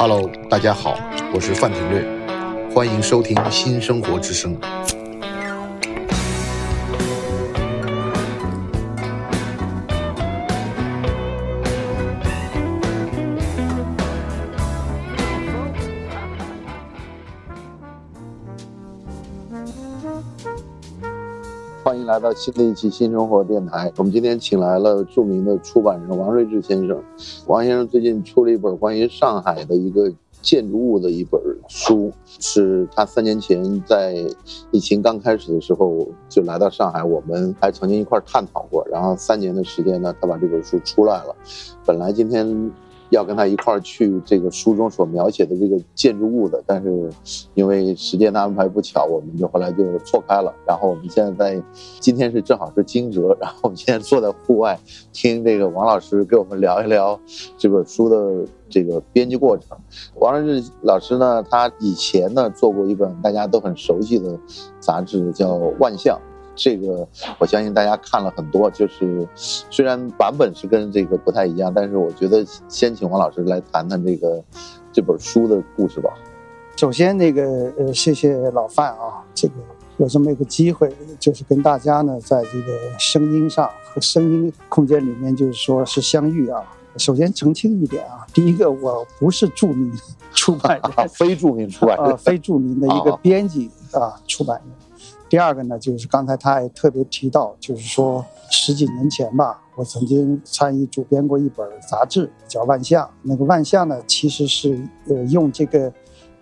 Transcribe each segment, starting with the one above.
Hello，大家好，我是范廷略，欢迎收听新生活之声。来到新的一期新生活电台。我们今天请来了著名的出版人王睿智先生。王先生最近出了一本关于上海的一个建筑物的一本书，是他三年前在疫情刚开始的时候就来到上海，我们还曾经一块探讨过。然后三年的时间呢，他把这本书出来了。本来今天。要跟他一块儿去这个书中所描写的这个建筑物的，但是因为时间的安排不巧，我们就后来就错开了。然后我们现在在今天是正好是惊蛰，然后我们现在坐在户外听这个王老师给我们聊一聊这本书的这个编辑过程。王老师老师呢，他以前呢做过一本大家都很熟悉的杂志，叫《万象》。这个我相信大家看了很多，就是虽然版本是跟这个不太一样，但是我觉得先请王老师来谈谈这个这本书的故事吧。首先，那个呃，谢谢老范啊，这个有这么一个机会，就是跟大家呢在这个声音上和声音空间里面，就是说是相遇啊。首先澄清一点啊，第一个我不是著名出版人，非著名出版人，非著名的一个编辑啊，出版人。第二个呢，就是刚才他也特别提到，就是说十几年前吧，我曾经参与主编过一本杂志，叫《万象》。那个《万象》呢，其实是呃用这个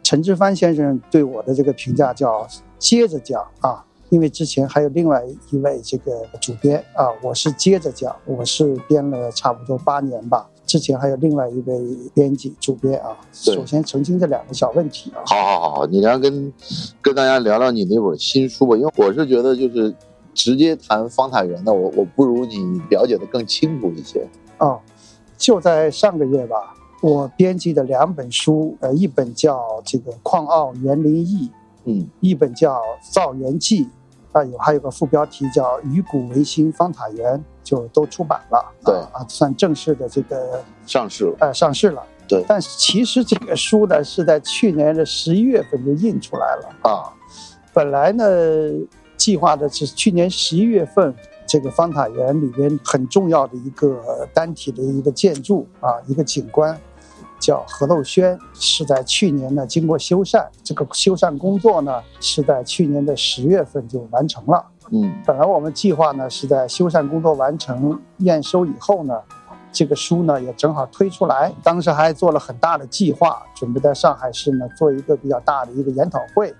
陈之藩先生对我的这个评价叫接着讲啊，因为之前还有另外一位这个主编啊，我是接着讲，我是编了差不多八年吧。之前还有另外一位编辑主编啊，首先澄清这两个小问题啊。好好好，你来跟跟大家聊聊你那本新书吧，因为我是觉得就是直接谈方塔园的，我我不如你了解的更清楚一些。哦，就在上个月吧，我编辑的两本书，呃，一本叫这个《矿奥园林忆》，嗯，一本叫《造园记》。啊，有还有个副标题叫“与古为新方塔园”，就都出版了。对啊，算正式的这个上市了。呃，上市了。对，但是其实这个书呢，是在去年的十一月份就印出来了啊。本来呢，计划的是去年十一月份，这个方塔园里边很重要的一个单体的一个建筑啊，一个景观。叫何漏轩，是在去年呢经过修缮，这个修缮工作呢是在去年的十月份就完成了。嗯，本来我们计划呢是在修缮工作完成验收以后呢，这个书呢也正好推出来。当时还做了很大的计划，准备在上海市呢做一个比较大的一个研讨会，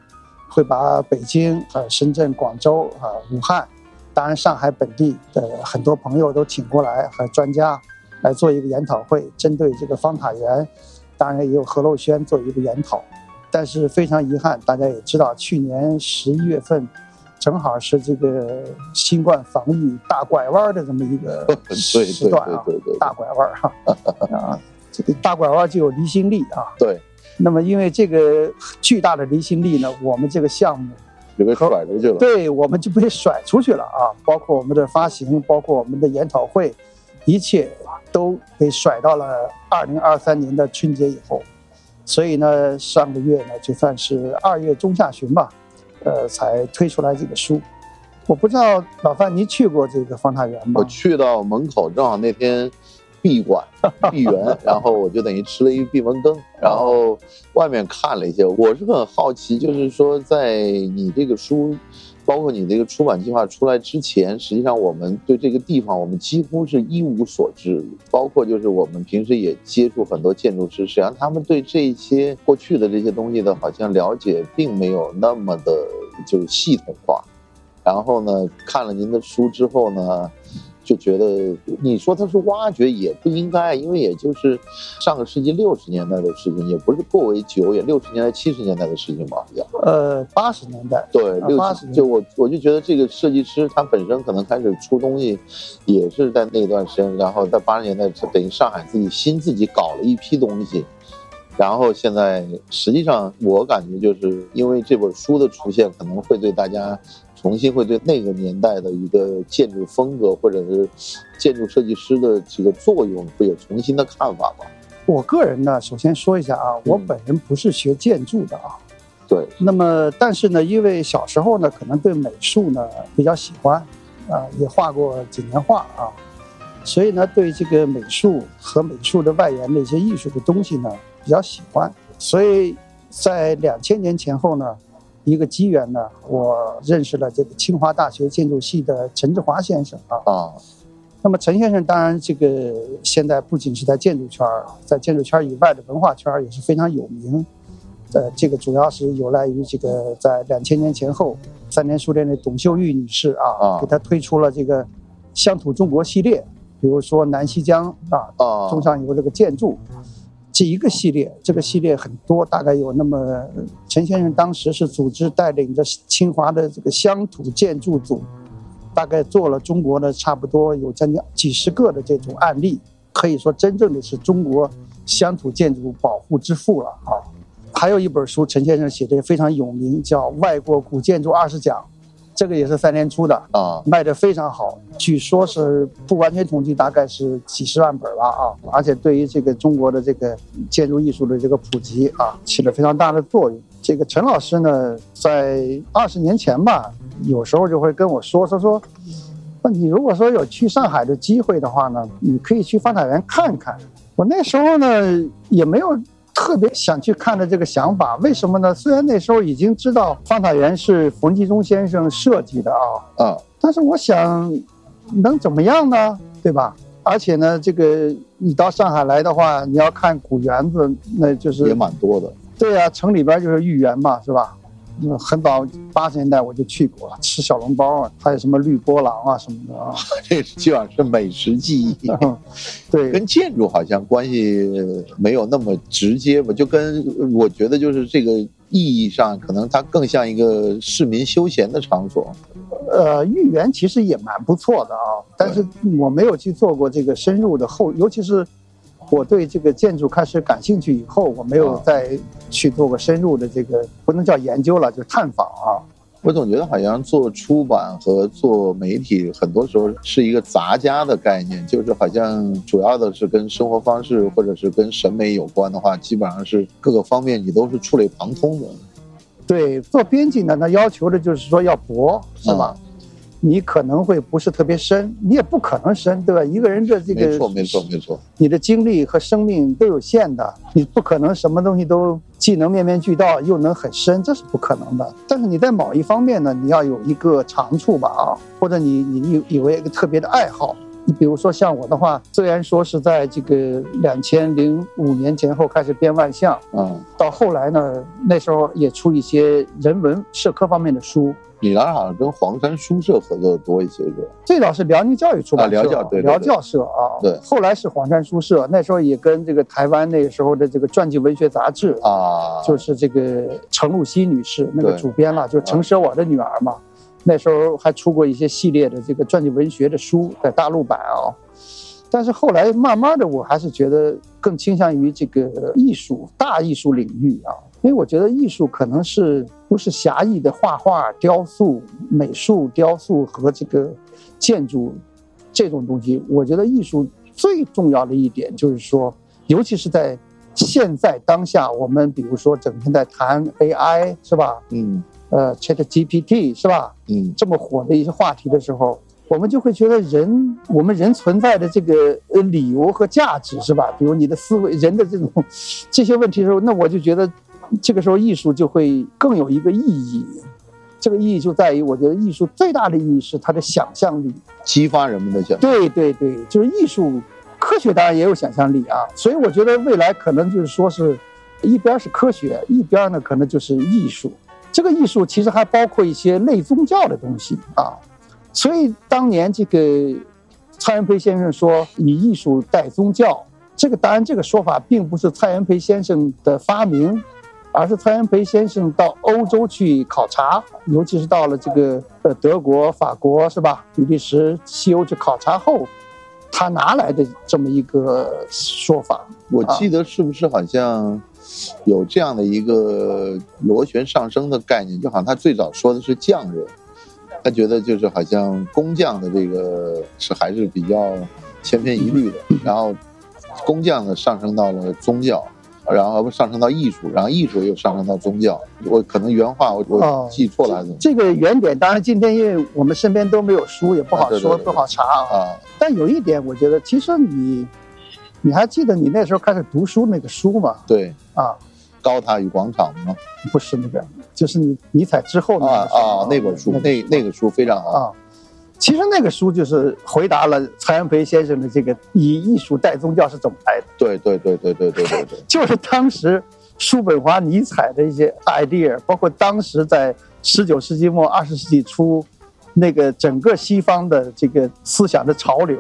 会把北京、呃深圳、广州、啊武汉，当然上海本地的很多朋友都请过来和专家。来做一个研讨会，针对这个方塔园，当然也有何陋轩做一个研讨，但是非常遗憾，大家也知道，去年十一月份，正好是这个新冠防疫大拐弯的这么一个 时段啊，大拐弯哈。啊，这个大拐弯就有离心力啊，对，那么因为这个巨大的离心力呢，我们这个项目就被甩出去了，对，我们就被甩出去了啊，包括我们的发行，包括我们的研讨会。一切都被甩到了二零二三年的春节以后，所以呢，上个月呢，就算是二月中下旬吧，呃，才推出来这个书。我不知道老范，您去过这个方塔园吗？我去到门口，正好那天闭馆闭园，然后我就等于吃了一个闭门羹，然后外面看了一些。我是很好奇，就是说，在你这个书。包括你这个出版计划出来之前，实际上我们对这个地方我们几乎是一无所知。包括就是我们平时也接触很多建筑师，实际上他们对这些过去的这些东西的好像了解并没有那么的，就系统化。然后呢，看了您的书之后呢。就觉得你说它是挖掘也不应该，因为也就是上个世纪六十年代的事情，也不是过为久，也六十年代、七十年代的事情吧？呃，八十年代，对，六十就我我就觉得这个设计师他本身可能开始出东西，也是在那段时间，然后在八十年代等于上海自己新自己搞了一批东西，然后现在实际上我感觉就是因为这本书的出现，可能会对大家。重新会对那个年代的一个建筑风格，或者是建筑设计师的这个作用，会有重新的看法吧？我个人呢，首先说一下啊，我本人不是学建筑的啊。对。那么，但是呢，因为小时候呢，可能对美术呢比较喜欢，啊，也画过几年画啊，所以呢，对这个美术和美术的外延的一些艺术的东西呢比较喜欢。所以在两千年前后呢，一个机缘呢，我认识了这个清华大学建筑系的陈志华先生啊。啊。那么陈先生当然这个现在不仅是在建筑圈儿，在建筑圈儿以外的文化圈儿也是非常有名。呃，这个主要是有赖于这个在两千年前后，三联书店的董秀玉女士啊，给他推出了这个乡土中国系列，比如说南溪江啊，中上游这个建筑，这一个系列，这个系列很多，大概有那么陈先生当时是组织带领着清华的这个乡土建筑组。大概做了中国的差不多有将近几十个的这种案例，可以说真正的是中国乡土建筑保护之父了啊！还有一本书，陈先生写的也非常有名，叫《外国古建筑二十讲》，这个也是三年出的啊，卖的非常好，据说是不完全统计，大概是几十万本吧啊！而且对于这个中国的这个建筑艺术的这个普及啊，起了非常大的作用。这个陈老师呢，在二十年前吧。有时候就会跟我说说说，那你如果说有去上海的机会的话呢，你可以去方塔园看看。我那时候呢也没有特别想去看的这个想法，为什么呢？虽然那时候已经知道方塔园是冯继忠先生设计的啊啊，但是我想能怎么样呢？对吧？而且呢，这个你到上海来的话，你要看古园子，那就是也蛮多的。对呀，城里边就是豫园嘛，是吧？嗯，很早八十年代我就去过了，吃小笼包啊，还有什么绿波廊啊什么的啊，这基本上是美食记忆。对，跟建筑好像关系没有那么直接吧，就跟我觉得就是这个意义上，可能它更像一个市民休闲的场所。呃，豫园其实也蛮不错的啊，但是我没有去做过这个深入的后，尤其是。我对这个建筑开始感兴趣以后，我没有再去做过深入的这个，不能叫研究了，就是探访啊。我总觉得好像做出版和做媒体，很多时候是一个杂家的概念，就是好像主要的是跟生活方式或者是跟审美有关的话，基本上是各个方面你都是触类旁通的。对，做编辑呢，那要求的就是说要博，是吧？你可能会不是特别深，你也不可能深，对吧？一个人的这个没错没错没错，你的精力和生命都有限的，你不可能什么东西都既能面面俱到，又能很深，这是不可能的。但是你在某一方面呢，你要有一个长处吧，啊，或者你你有有一个特别的爱好。你比如说像我的话，虽然说是在这个两千零五年前后开始编万象，嗯，到后来呢，那时候也出一些人文社科方面的书。你那好像跟黄山书社合作的多一些，是吧？最早是辽宁教育出版社，辽教对辽教社啊，对。后来是黄山书社，那时候也跟这个台湾那个时候的这个传记文学杂志啊，就是这个程露西女士那个主编了，就程舍我的女儿嘛。那时候还出过一些系列的这个传记文学的书，在大陆版啊。但是后来慢慢的，我还是觉得更倾向于这个艺术大艺术领域啊，因为我觉得艺术可能是不是狭义的画画、雕塑、美术、雕塑和这个建筑这种东西。我觉得艺术最重要的一点就是说，尤其是在现在当下，我们比如说整天在谈 AI，是吧？嗯。呃，Chat GPT 是吧？嗯，这么火的一些话题的时候，我们就会觉得人，我们人存在的这个呃理由和价值是吧？比如你的思维，人的这种 这些问题的时候，那我就觉得，这个时候艺术就会更有一个意义。这个意义就在于，我觉得艺术最大的意义是它的想象力，激发人们的想。对对对，就是艺术，科学当然也有想象力啊。所以我觉得未来可能就是说是，一边是科学，一边呢可能就是艺术。这个艺术其实还包括一些类宗教的东西啊，所以当年这个蔡元培先生说以艺术代宗教，这个当然这个说法并不是蔡元培先生的发明，而是蔡元培先生到欧洲去考察，尤其是到了这个呃德国、法国是吧，比利时、西欧去考察后，他拿来的这么一个说法。我记得是不是好像？有这样的一个螺旋上升的概念，就好像他最早说的是匠人，他觉得就是好像工匠的这个是还是比较千篇一律的，然后工匠呢上升到了宗教，然后上升到艺术，然后艺术又上升到宗教。我可能原话我我哦记错了这个原点，当然今天因为我们身边都没有书，也不好说，不好查啊。啊？但有一点，我觉得其实你，你还记得你那时候开始读书那个书吗？对，啊，高塔与广场吗？不是那个，就是你尼采之后那个书啊，那本书个那那个书非常好。啊，其实那个书就是回答了蔡元培先生的这个以艺术代宗教是怎么来的，对对对对对对对对，就是当时叔本华、尼采的一些 idea，包括当时在十九世纪末二十世纪初那个整个西方的这个思想的潮流。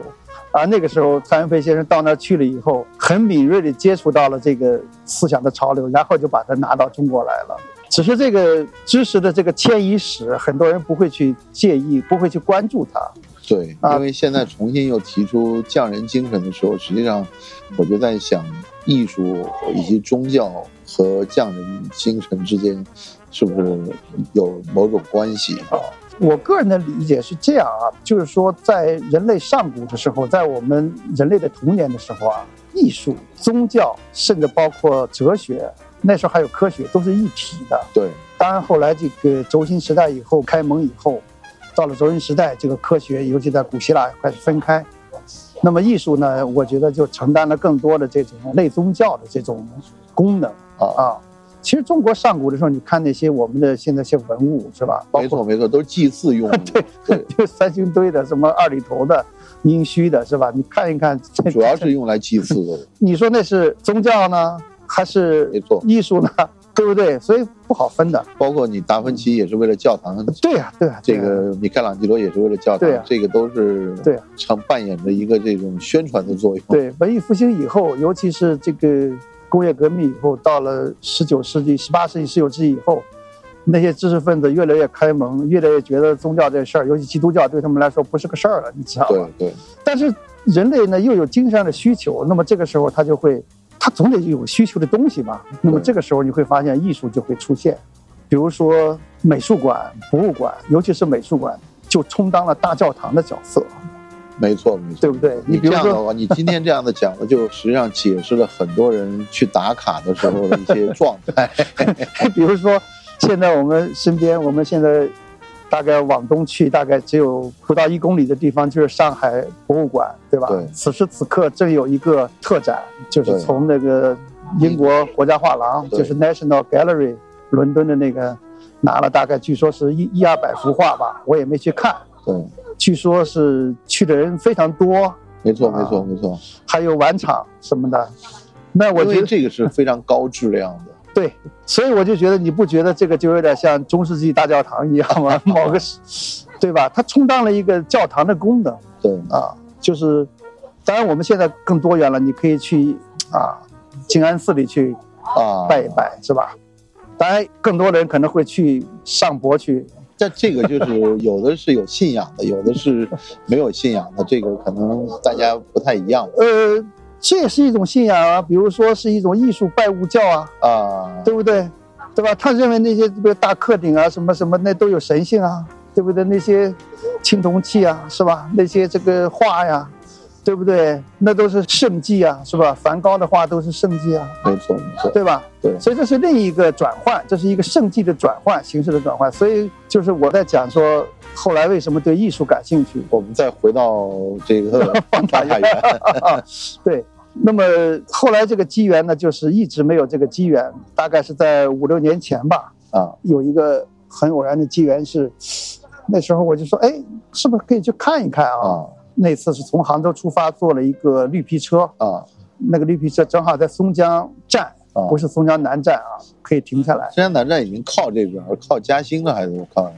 而那个时候，蔡元培先生到那儿去了以后，很敏锐地接触到了这个思想的潮流，然后就把它拿到中国来了。只是这个知识的这个迁移史，很多人不会去介意，不会去关注它。对，啊因为现在重新又提出匠人精神的时候，实际上我就在想，艺术以及宗教和匠人精神之间是不是有某种关系？啊，我个人的理解是这样啊，就是说，在人类上古的时候，在我们人类的童年的时候啊，艺术、宗教，甚至包括哲学，那时候还有科学，都是一体的。对，当然，后来这个轴心时代以后开蒙以后，到了轴心时代，这个科学，尤其在古希腊开始分开。那么艺术呢，我觉得就承担了更多的这种类宗教的这种功能啊，啊。其实中国上古的时候，你看那些我们的现在一些文物是吧？没错没错，都是祭祀用的。对 对，就 三星堆的、什么二里头的、殷墟的，是吧？你看一看，这主要是用来祭祀的。你说那是宗教呢，还是没错艺术呢？对不对？所以不好分的。包括你达芬奇也是为了教堂，对呀、对呀、这个米开朗基罗也是为了教堂对啊，这个都是对啊常扮演着一个这种宣传的作用。对文艺复兴以后，尤其是这个工业革命以后，到了十九世纪、十八世纪、十九世纪以后，那些知识分子越来越开蒙，越来越觉得宗教这事儿，尤其基督教对他们来说不是个事儿了，你知道吧？对对但是人类呢又有精神上的需求，那么这个时候他就会，他总得有需求的东西吧。那么这个时候你会发现艺术就会出现，比如说美术馆、博物馆，尤其是美术馆，就充当了大教堂的角色，没错没错，对不对？你比如说，这样的话，你今天这样的讲的，就实际上解释了很多人去打卡的时候的一些状态。比如说，现在我们身边，我们现在大概往东去，大概只有不到一公里的地方就是上海博物馆，对吧？对此时此刻正有一个特展，就是从那个英国国家画廊，就是 National Gallery 伦敦的那个拿了大概据说是一一二百幅画吧，我也没去看，对，据说是去的人非常多，没错没啊错没错，还有晚场什么的。那我觉得这个是非常高质量的。对，所以我就觉得你不觉得这个就有点像中世纪大教堂一样吗？某个，对吧？它充当了一个教堂的功能对，啊，就是，当然我们现在更多元了，你可以去啊静安寺里去啊，拜一拜，是吧？当然，更多的人可能会去上博去，这这个就是有的是有信仰的，有的是没有信仰的，这个可能大家不太一样呃，这也是一种信仰啊，比如说是一种艺术拜物教啊，啊。对不对？对吧？他认为那些比如大克鼎啊，什么什么，那都有神性啊，对不对？那些青铜器啊，是吧？那些这个画呀，对不对？那都是圣迹啊，是吧？梵高的画都是圣迹啊，没错没错，对吧？对所以这是另一个转换，这是一个圣迹的转换，形式的转换。所以就是我在讲说，后来为什么对艺术感兴趣，我们再回到这个方法法园，对，那么后来这个机缘呢，就是一直没有这个机缘，大概是在五六年前吧，啊，有一个很偶然的机缘是，那时候我就说，哎，是不是可以去看一看啊？啊。那次是从杭州出发，坐了一个绿皮车，啊，那个绿皮车正好在松江站，啊。不是松江南站啊，可以停下来。松江南站已经靠这边，靠嘉兴了还是靠？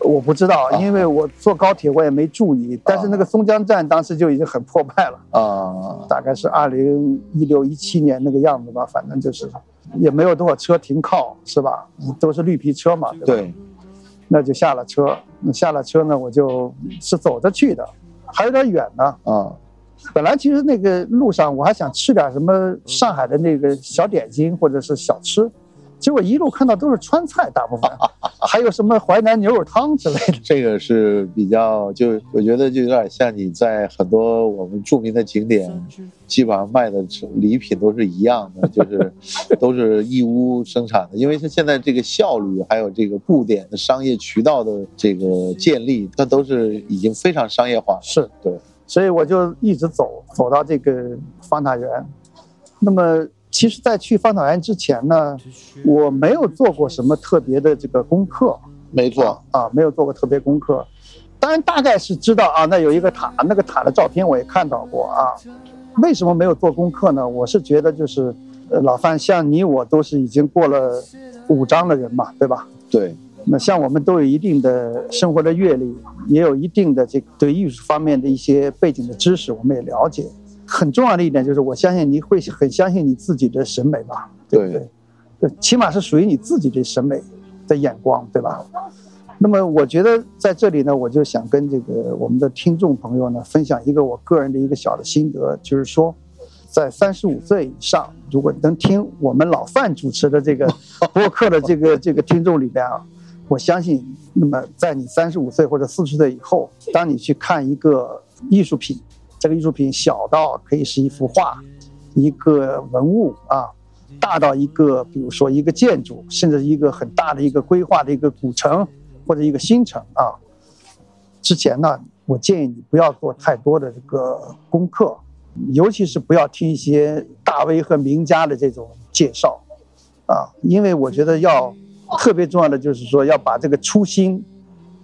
我不知道，啊因为我坐高铁我也没注意，但是那个松江站当时就已经很破败了。啊大概是二零一六一七年那个样子吧，反正就是也没有多少车停靠，是吧？都是绿皮车嘛，对吧？对，那就下了车，那下了车呢，我就是走着去的，还有点远呢。啊本来其实那个路上我还想吃点什么上海的那个小点心或者是小吃，结果一路看到都是川菜，大部分 还有什么淮南牛肉汤之类的。这个是比较，就我觉得就有点像你在很多我们著名的景点，基本上卖的礼品都是一样的，就是都是义乌生产的，因为它现在这个效率还有这个布点的商业渠道的这个建立，它都是已经非常商业化了。是对，所以我就一直走走到这个方塔园，那么。其实，在去芳草园之前呢，我没有做过什么特别的这个功课。没错啊，没有做过特别功课。当然，大概是知道啊，那有一个塔，那个塔的照片我也看到过啊。为什么没有做功课呢？我是觉得就是，呃，老范，像你我都是已经过了五章的人嘛，对吧？对。那像我们都有一定的生活的阅历，也有一定的这个对艺术方面的一些背景的知识，我们也了解。很重要的一点就是，我相信你会很相信你自己的审美吧，对不对？对，起码是属于你自己的审美的眼光，对吧？那么，我觉得在这里呢，我就想跟这个我们的听众朋友呢，分享一个我个人的一个小的心得，就是说，在三十五岁以上，如果能听我们老范主持的这个 播客的这个这个听众里边啊，我相信，那么在你三十五岁或者四十岁以后，当你去看一个艺术品。这个艺术品小到可以是一幅画，一个文物啊，大到一个比如说一个建筑，甚至一个很大的一个规划的一个古城或者一个新城啊。之前呢，我建议你不要做太多的这个功课，尤其是不要听一些大 V 和名家的这种介绍啊，因为我觉得要特别重要的就是说要把这个初心。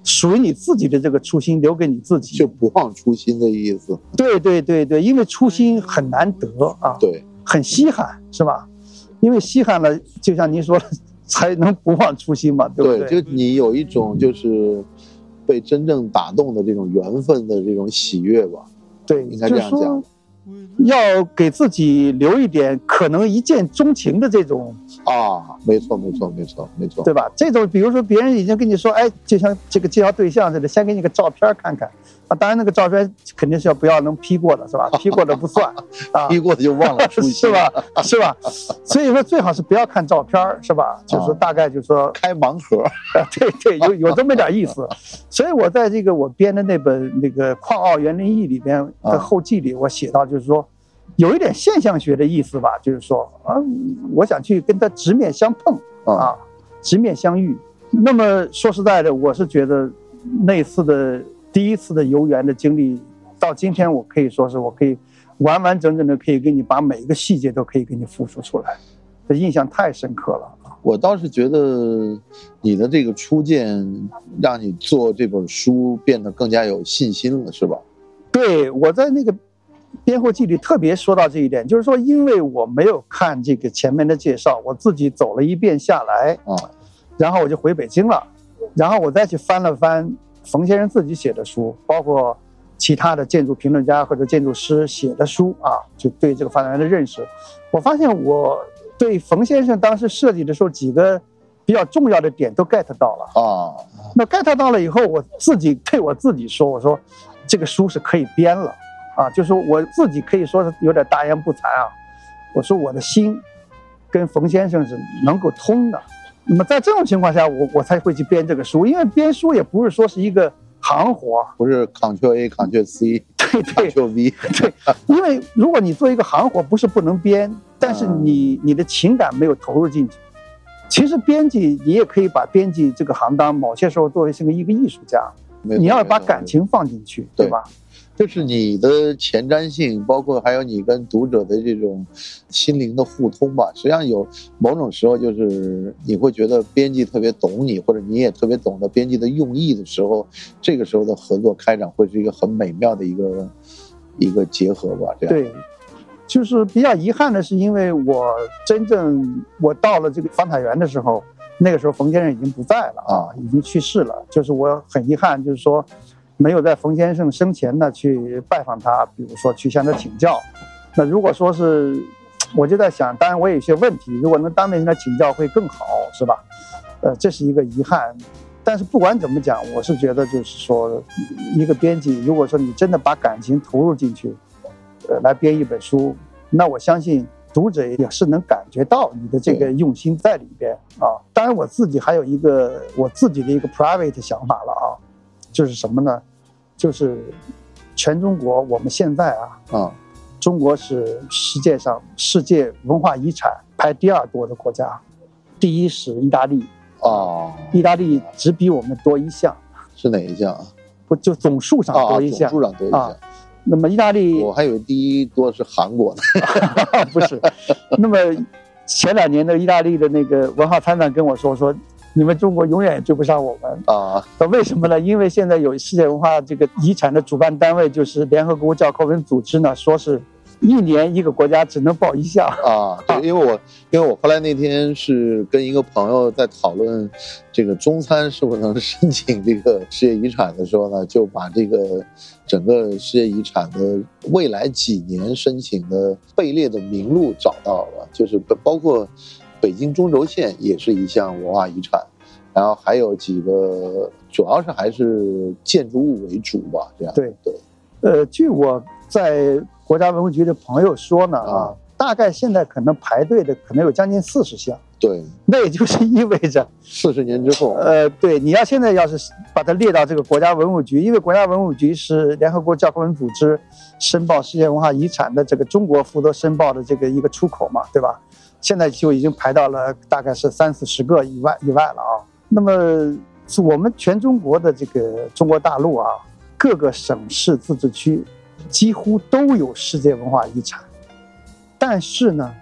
属于你自己的这个初心留给你自己，就不忘初心的意思。对对对对，因为初心很难得啊，对，很稀罕，是吧？因为稀罕了，就像您说的，才能不忘初心嘛，对不对？就你有一种就是被真正打动的这种缘分的这种喜悦吧，对，应该这样讲。要给自己留一点可能一见钟情的这种啊，没错没错没错没错，对吧？这种比如说别人已经跟你说，哎，就像这个介绍对象似的，先给你个照片看看。啊，当然那个照片肯定是要不要能 P 过的，是吧？P 过的不算，啊，P 过的就忘了，是吧？是吧？所以说最好是不要看照片，是吧？就是大概就是说开盲盒，对对，有有这么点意思。所以我在这个我编的那本那个《矿奥园林艺》里边的后记里，我写到就是说，有一点现象学的意思吧，就是说啊，我想去跟他直面相碰啊，直面相遇。那么说实在的，我是觉得那次的。第一次的游园的经历，到今天我可以说是我可以完完整整的可以给你把每一个细节都可以给你复述出来，这印象太深刻了。我倒是觉得你的这个初见让你做这本书变得更加有信心了，是吧？对，我在那个编后记里特别说到这一点，就是说因为我没有看这个前面的介绍，我自己走了一遍下来啊，然后我就回北京了，然后我再去翻了翻。冯先生自己写的书，包括其他的建筑评论家或者建筑师写的书啊，就对这个发展园的认识，我发现我对冯先生当时设计的时候几个比较重要的点都 get 到了啊。那 get 到了以后，我自己对我自己说：“我说这个书是可以编了啊，就是我自己可以说是有点大言不惭啊。我说我的心跟冯先生是能够通的。”那么在这种情况下，我我才会去编这个书，因为编书也不是说是一个行活，不是 Ctrl A Ctrl C，对对，Ctrl V，对，因为如果你做一个行活，不是不能编，但是你你的情感没有投入进去。其实编辑你也可以把编辑这个行当某些时候作为是个一个艺术家，你要把感情放进去，对吧？就是你的前瞻性，包括还有你跟读者的这种心灵的互通吧。实际上有某种时候，就是你会觉得编辑特别懂你，或者你也特别懂得编辑的用意的时候，这个时候的合作开展会是一个很美妙的一个一个结合吧。这样对，就是比较遗憾的是，因为我真正我到了这个方塔园的时候，那个时候冯先生已经不在了啊，已经去世了。就是我很遗憾，就是说。没有在冯先生生前呢去拜访他，比如说去向他请教。那如果说是，我就在想，当然我有些问题，如果能当面向他请教会更好，是吧？呃，这是一个遗憾。但是不管怎么讲，我是觉得就是说，一个编辑，如果说你真的把感情投入进去，呃，来编一本书，那我相信读者也是能感觉到你的这个用心在里边啊。当然，我自己还有一个我自己的一个 private 想法了啊，就是什么呢？就是全中国我们现在啊啊，中国是世界上世界文化遗产排第二多的国家，第一是意大利哦，意大利只比我们多一项，是哪一项啊？不就总数上啊，多一项？总数上多一项啊。那么意大利我还以为第一多是韩国呢。不是，那么前两年的意大利的那个文化参赞跟我说说，你们中国永远也追不上我们。啊那为什么呢？因为现在有世界文化这个遗产的主办单位就是联合国教科文组织呢，说是一年一个国家只能报一项。啊，对，因为我因为我后来那天是跟一个朋友在讨论这个中餐是否能申请这个世界遗产的时候呢，就把这个整个世界遗产的未来几年申请的被列的名录找到了，就是包包括北京中轴线也是一项文化遗产，然后还有几个主要是还是建筑物为主吧，这样。对。对。呃，据我在国家文物局的朋友说呢，啊。啊，大概现在可能排队的可能有将近四十项，对，那也就是意味着 四十年之后，呃，对，你要现在要是把它列到这个国家文物局，因为国家文物局是联合国教科文组织申报世界文化遗产的这个中国负责申报的这个一个出口嘛，对吧？现在就已经排到了大概是三四十个以外以外了啊。那么是我们全中国的这个中国大陆啊，各个省市自治区几乎都有世界文化遗产，但是呢，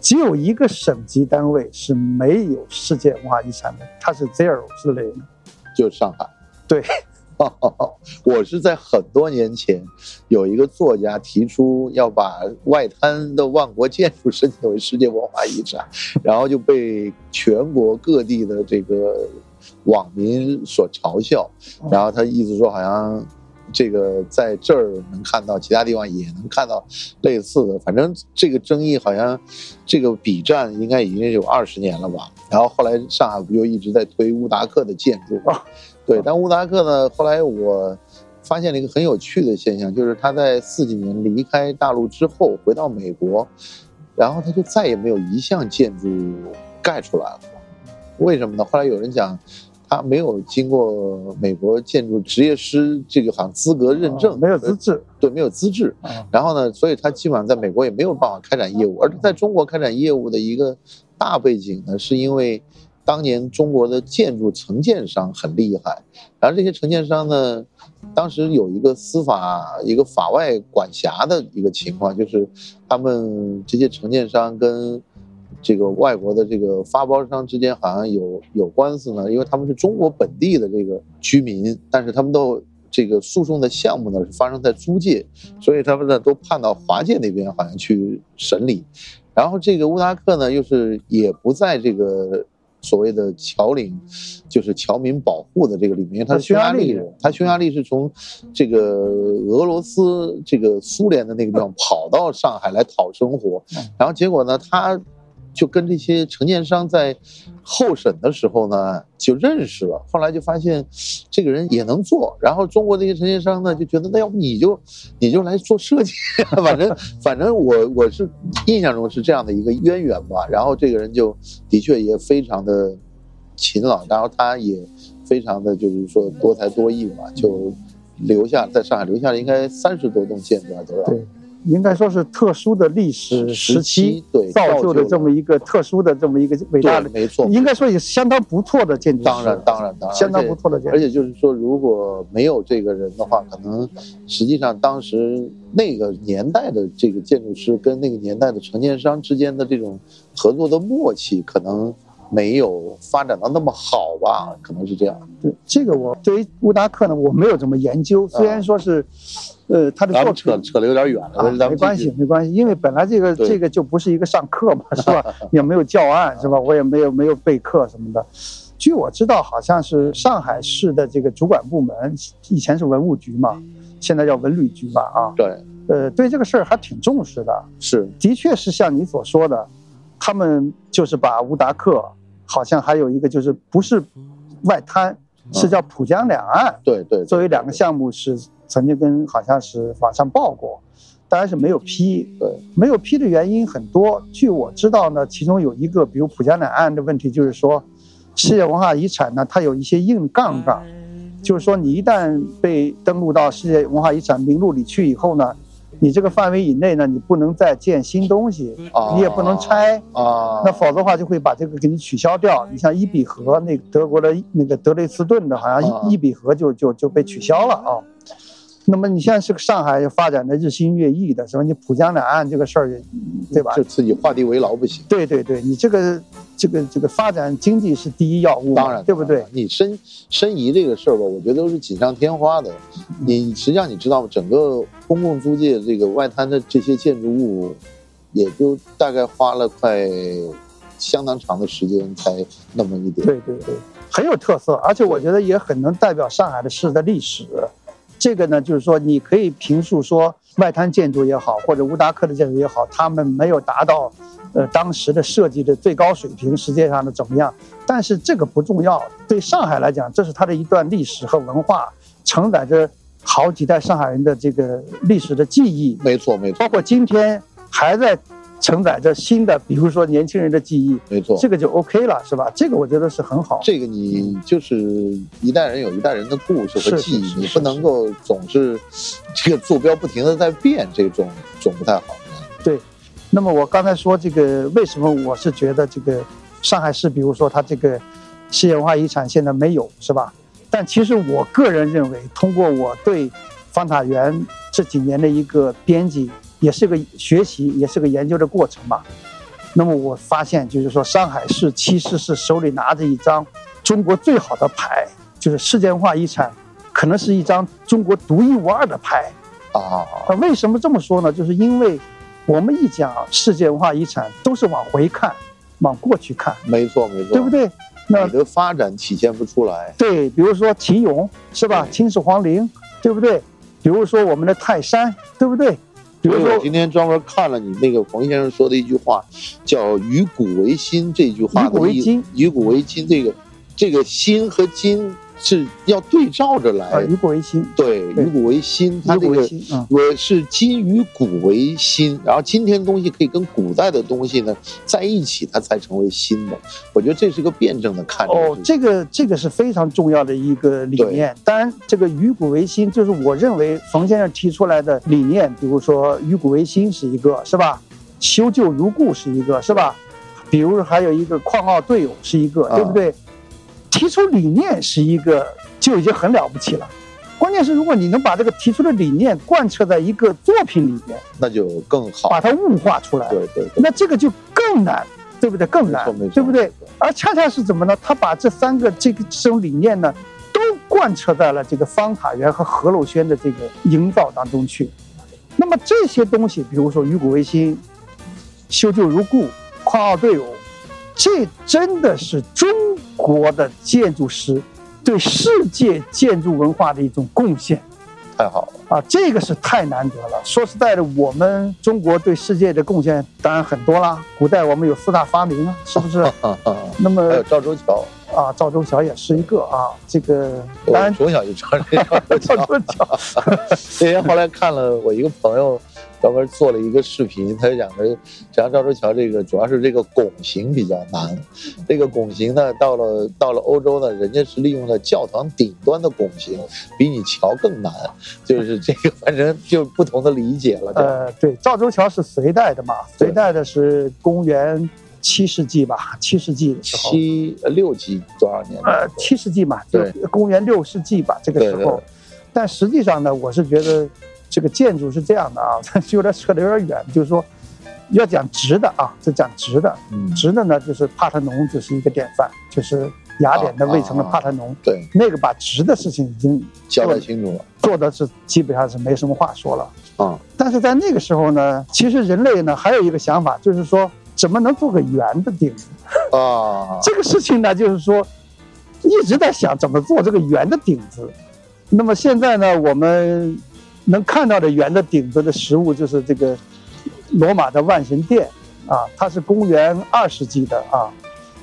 只有一个省级单位是没有世界文化遗产的，它是 zero 是零。就是上海。对，我是在很多年前，有一个作家提出要把外滩的万国建筑申请为世界文化遗产，然后就被全国各地的这个网民所嘲笑。然后他意思说，好像这个在这儿能看到，其他地方也能看到类似的。反正这个争议好像，这个比战应该已经有二十年了吧。然后后来上海不就一直在推乌达克的建筑吗？对，但乌达克呢，后来我发现了一个很有趣的现象，就是他在四几年离开大陆之后，回到美国，然后他就再也没有一项建筑盖出来了。为什么呢？后来有人讲，他没有经过美国建筑职业师这个好像资格认证，哦没有资质。对，没有资质。啊，然后呢，所以他基本上在美国也没有办法开展业务，而在中国开展业务的一个大背景呢，是因为当年中国的建筑承建商很厉害，然后这些承建商呢，当时有一个司法一个法外管辖的一个情况，就是他们这些承建商跟这个外国的这个发包商之间好像有有官司呢，因为他们是中国本地的这个居民，但是他们都这个诉讼的项目呢是发生在租界，所以他们呢都判到华界那边好像去审理，然后这个乌达克呢又是也不在这个所谓的侨领，就是侨民保护的这个里面，因为他是匈牙利人，他匈牙利是从这个俄罗斯这个苏联的那个地方跑到上海来讨生活，然后结果呢他。就跟这些承建商在候审的时候呢就认识了，后来就发现这个人也能做，然后中国这些承建商呢就觉得那要不你就 你就来做设计，反正反正我我是印象中是这样的一个渊源吧，然后这个人就的确也非常的勤劳，然后他也非常的就是说多才多艺嘛，就留下在上海留下了应该三十多栋建筑啊多少。应该说是特殊的历史时期对造就的这么一个特殊的这么一个伟大的，没错，应该说也是相当不错的建筑师。当然，当然，当然，相当不错的建筑而且就是说，如果没有这个人的话，可能实际上当时那个年代的这个建筑师跟那个年代的承建商之间的这种合作的默契，可能没有发展到那么好吧？可能是这样。对这个，我对于乌达克呢，我没有怎么研究，虽然说是，呃，他的咱们作品扯扯得有点远了，啊，没关系，没关系，因为本来这个这个就不是一个上课嘛，是吧？也没有教案，是吧？我也没有没有备课什么的。据我知道，好像是上海市的这个主管部门，以前是文物局嘛，现在叫文旅局吧，啊，对，呃，对这个事儿还挺重视的。是的确是像你所说的，他们就是把乌达克，好像还有一个就是不是外滩，是叫浦江两岸，对对，作为两个项目是曾经跟好像是网上报过，当然是没有批。呃，没有批的原因很多。据我知道呢，其中有一个，比如浦江两岸的问题，就是说，世界文化遗产呢，它有一些硬杠杠，就是说，你一旦被登录到世界文化遗产名录里去以后呢，你这个范围以内呢，你不能再建新东西，你也不能拆啊，那否则的话就会把这个给你取消掉。你像伊比河那德国的那个德累斯顿的，好像伊伊比河就就就被取消了啊。那么你现在是个上海发展的日新月异的，什么你浦江两岸这个事儿，对吧？就自己画地为牢不行。对对对，你这个这个这个发展经济是第一要务，当然对不对？你申申遗这个事儿吧，我觉得都是锦上添花的。你实际上你知道吗？整个公共租界这个外滩的这些建筑物，也就大概花了快相当长的时间才那么一点。对对对，很有特色，而且我觉得也很能代表上海的市的历史。这个呢，就是说，你可以评述说外滩建筑也好，或者乌达克的建筑也好，他们没有达到，呃，当时的设计的最高水平，世界上的怎么样？但是这个不重要，对上海来讲，这是它的一段历史和文化，承载着好几代上海人的这个历史的记忆。没错，没错。包括今天还在。承载着新的，比如说年轻人的记忆，没错，这个就 OK 了，是吧？这个我觉得是很好。这个你就是一代人有一代人的故事和记忆，你不能够总是这个坐标不停的在变，这种总不太好。对。那么我刚才说这个，为什么我是觉得这个上海市，比如说它这个世界文化遗产现在没有，是吧？但其实我个人认为，通过我对方塔园这几年的一个编辑。也是个学习，也是个研究的过程嘛。那么我发现，就是说，上海市其实是手里拿着一张中国最好的牌，就是世界文化遗产，可能是一张中国独一无二的牌啊。为什么这么说呢？就是因为我们一讲世界文化遗产，都是往回看，往过去看。没错，没错，对不对？那你的发展体现不出来。对，比如说秦俑是吧？秦始皇陵，对不对？比如说我们的泰山，对不对？所以我今天专门看了你那个冯先生说的一句话，叫“以古为新”这句话的意思。以古为今，这个这个“新”和“今”。是要对照着来，以古为新，对，以古为新，它这个我是今与古为新，然后今天的东西可以跟古代的东西呢在一起，它才成为新的。我觉得这是个辩证的看。哦，这个这个是非常重要的一个理念。当然，这个以古为新，就是我认为冯先生提出来的理念，比如说以古为新是一个，是吧？修旧如故是一个，是吧？比如还有一个矿奥队友是一个，对不对？提出理念是一个就已经很了不起了，关键是如果你能把这个提出的理念贯彻在一个作品里面，那就更好，把它物化出来。对对，那这个就更难，对不对？更难，对不对？而恰恰是怎么呢？他把这三个这个这种理念呢，都贯彻在了这个方塔园和何陋轩的这个营造当中去。那么这些东西，比如说与古为新、修旧如故、夸奥对偶，这真的是中。国的建筑师对世界建筑文化的一种贡献，太好了啊！这个是太难得了。说实在的，我们中国对世界的贡献当然很多啦。古代我们有四大发明啊，是不是？那么还有赵州桥啊，赵州桥也是一个啊。这个当然从小就知道赵州桥。因为 后来看了我一个朋友。专门做了一个视频，他就讲的，讲赵州桥这个主要是这个拱形比较难。这个拱形呢，到了到了欧洲呢，人家是利用了教堂顶端的拱形，比你桥更难。就是这个，反正就不同的理解了。呃，对，赵州桥是隋代的嘛？隋代的是公元七世纪吧？七世纪的时候，七六纪多少年？呃，七世纪嘛，对公元六世纪吧，这个时候。但实际上呢，我是觉得。这个建筑是这样的啊，有点扯得有点远。就是说，要讲直的啊，就讲直的。直的呢，就是帕特农就是一个典范，就是雅典的卫城的帕特农。对，那个把直的事情已经交代清楚了，做的是基本上是没什么话说了啊。但是在那个时候呢，其实人类呢还有一个想法，就是说怎么能做个圆的顶子啊？这个事情呢，就是说一直在想怎么做这个圆的顶子。那么现在呢，我们。能看到的圆的顶子的实物就是这个罗马的万神殿啊，它是公元二世纪的啊，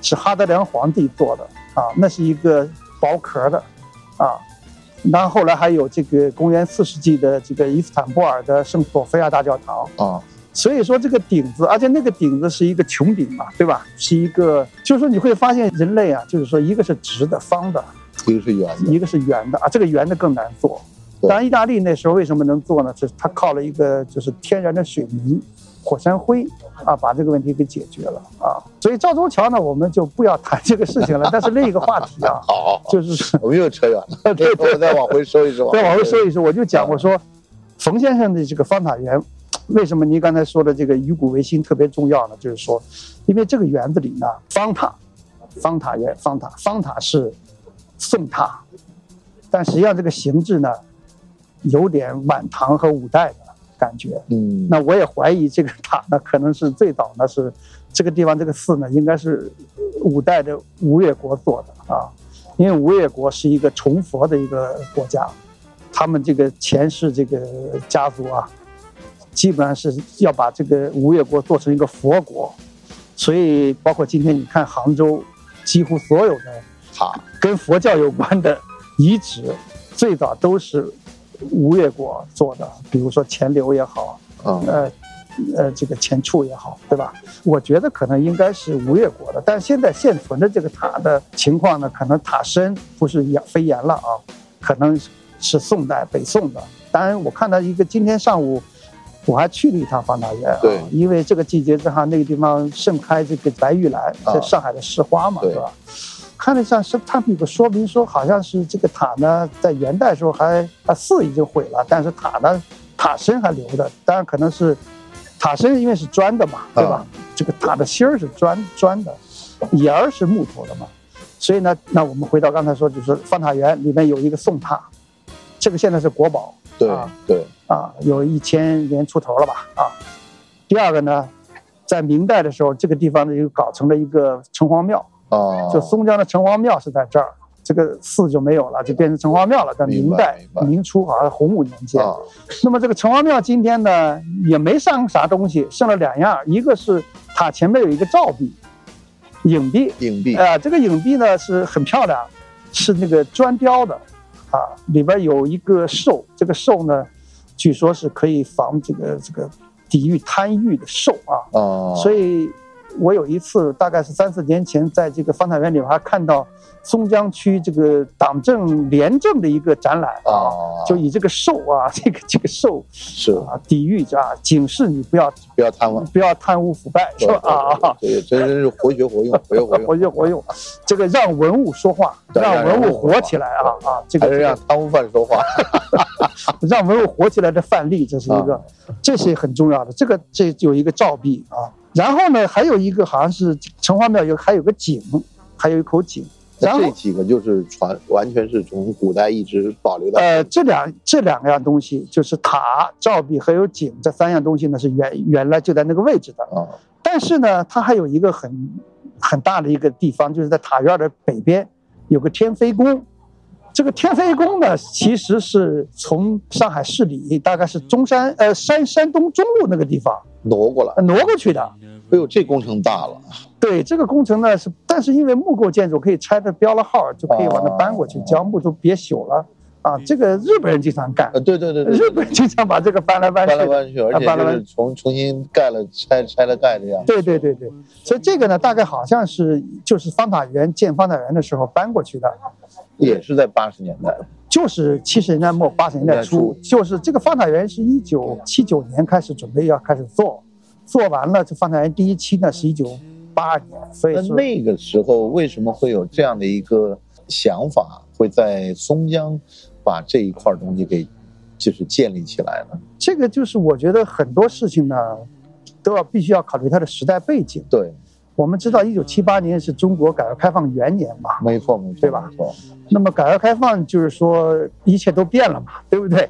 是哈德良皇帝做的啊，那是一个薄壳的啊，然后后来还有这个公元四世纪的这个伊斯坦布尔的圣索菲亚大教堂啊。所以说这个顶子，而且那个顶子是一个穹顶嘛，对吧？是一个，就是说你会发现人类啊，就是说一个是直的、方的，一个是圆的，一个是圆的啊。这个圆的更难做。当然，意大利那时候为什么能做呢？是它靠了一个就是天然的水泥、火山灰啊，把这个问题给解决了啊。所以赵州桥呢，我们就不要谈这个事情了。但是另一个话题啊，好，就是 我们又扯远了。对，我们再往回收一收。再往回收一收，我就讲我说，冯先生的这个方塔园。为什么您刚才说的这个以古为新特别重要呢？就是说，因为这个园子里呢，方塔、方塔园、方塔、方塔是宋塔，但实际上这个形制呢，有点晚唐和五代的感觉。嗯，那我也怀疑这个塔呢，可能是最早呢是这个地方这个寺呢，应该是五代的吴越国做的啊，因为吴越国是一个崇佛的一个国家，他们这个前世这个家族啊。基本上是要把这个吴越国做成一个佛国，所以包括今天你看杭州，几乎所有的塔跟佛教有关的遗址，最早都是吴越国做的，比如说钱流也好，呃呃这个钱处也好，对吧？我觉得可能应该是吴越国的，但是现在现存的这个塔的情况呢，可能塔身不是言非言了啊，可能是宋代北宋的。当然，我看到一个今天上午。我还去了一趟方塔园，对，因为这个季节正好那个地方盛开这个白玉兰，是上海的市花嘛，是吧？看了一下是他们有个说明说，好像是这个塔呢，在元代时候还啊寺已经毁了，但是塔呢塔身还留着，当然可能是塔身因为是砖的嘛，对吧？这个塔的芯儿是砖砖的，檐儿是木头的嘛，所以呢，那我们回到刚才说，就是方塔园里面有一个宋塔，这个现在是国宝。对对啊，有一千年出头了吧啊。第二个呢，在明代的时候，这个地方呢又搞成了一个城隍庙啊，就松江的城隍庙是在这儿，这个寺就没有了，就变成城隍庙了。在明代明初好像洪武年间，那么这个城隍庙今天呢也没上啥东西，剩了两样，一个是塔前面有一个照壁，影壁，影壁啊，这个影壁呢是很漂亮，是那个砖雕的。啊，里边有一个兽，这个兽呢，据说是可以防这个这个抵御贪欲的兽啊。哦，所以，我有一次大概是三四年前，在这个方塔园里边还看到。松江区这个党政廉政的一个展览啊，就以这个兽啊，这个这个兽是啊，抵御啊，警示你不要不要贪污，不要贪污腐败，是吧？啊，对，真是活学活用，活学活用，活学活用。这个让文物说话，让文物活起来啊啊！这个让贪污犯说话，让文物活起来的范例，这是一个，这是很重要的。这个这有一个照壁啊，然后呢，还有一个好像是城隍庙有还有个井，还有一口井。这几个就是传，完全是从古代一直保留的。呃，这两这两样东西就是塔、照壁还有井这三样东西呢，是原原来就在那个位置的啊。但是呢，它还有一个很很大的一个地方，就是在塔院的北边有个天妃宫。这个天妃宫呢，其实是从上海市里，大概是中山呃山山东中路那个地方挪过来，挪过去的。哎呦，这工程大了。对这个工程呢是，但是因为木构建筑可以拆的标了号，就可以往那搬过去，只要木头别朽了。啊。这个日本人经常干，呃，对对对，日本人经常把这个搬来搬去，搬来搬去，而且就是重重新盖了拆拆了盖这样。对对对对，所以这个呢，大概好像是就是方塔园建方塔园的时候搬过去的，也是在八十年代，就是七十年代末八十年代初，就是这个方塔园是一九七九年开始准备要开始做，做完了这方塔园第一期呢是一九。八二年，所以那个时候为什么会有这样的一个想法，会在松江把这一块东西给就是建立起来呢？这个就是我觉得很多事情呢，都要必须要考虑它的时代背景。对，我们知道一九七八年是中国改革开放元年嘛，没错没错，对吧？没错。那么改革开放就是说一切都变了嘛，对不对？